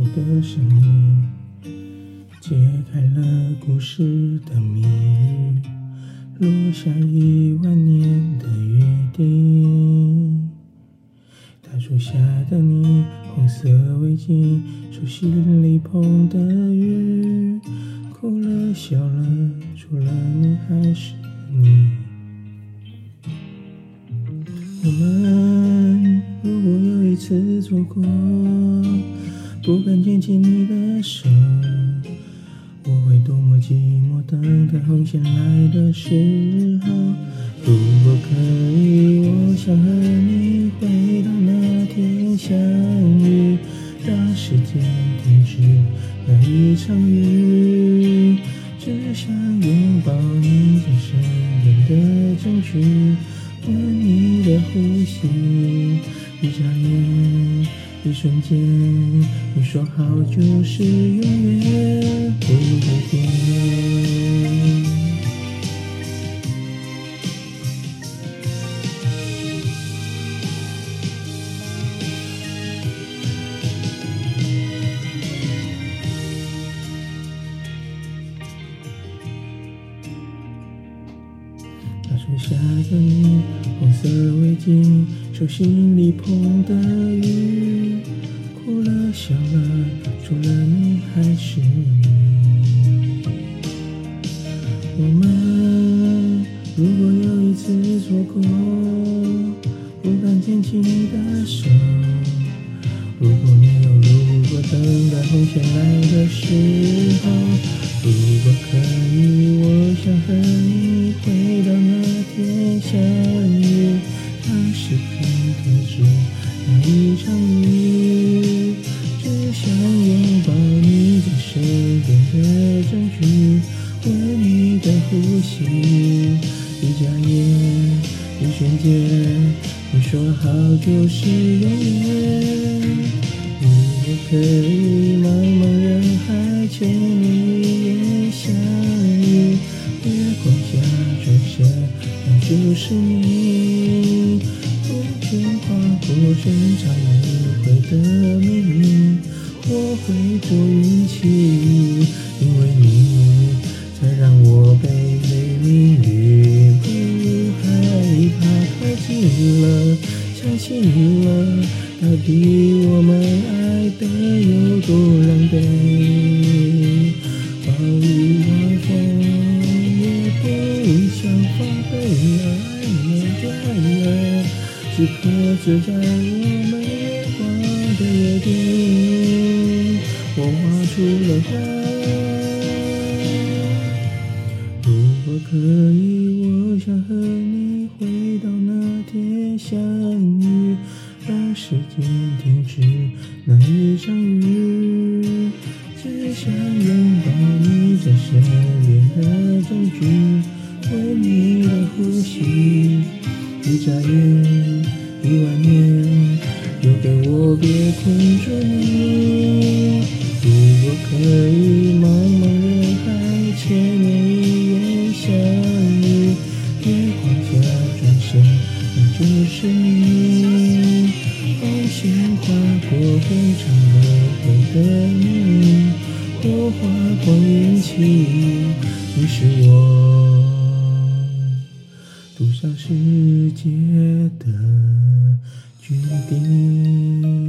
我的声音，解开了故事的谜语，落下一万年的约定。大树下的你，红色围巾，手心里捧的雨，哭了笑了，除了你还是你。我们如果有一次错过，不敢牵起你的手，我会多么寂寞。等待红线来的时候，如果可以，我想和你回到那天相遇，让时间停止那一场雨，只想拥抱你在身边的证据，闻你的呼吸，一眨眼。一瞬间，你说好就是永远不会变。大树下的你，红色围巾，手心里捧的雨，如果有一次错过，不敢牵起你的手。如果没有如果，等待红线来的时候，如果可以，我想和你回到那天相遇，让时间停止那一场雨，一眨眼，一瞬间，你说好就是永远。如果可以，茫茫人海牵你眼相遇，月光下转身，那就是你。风卷划过深藏不悔的秘密，我会做运气，因为你才让我背相信了。到底我们爱的有多狼狈？暴雨刮风也不想放飞爱的爱，此刻只在我们画的约定，我画出了花。如果可以，我想和你回到那天相遇。时间停止那一场雨，只想拥抱你在身边的证据，闻你的呼吸，一眨眼，一万年，留给我别困住你。如果可以，茫茫人海千年划过很长的回的你，我花光运气，你是我赌上世界的决定。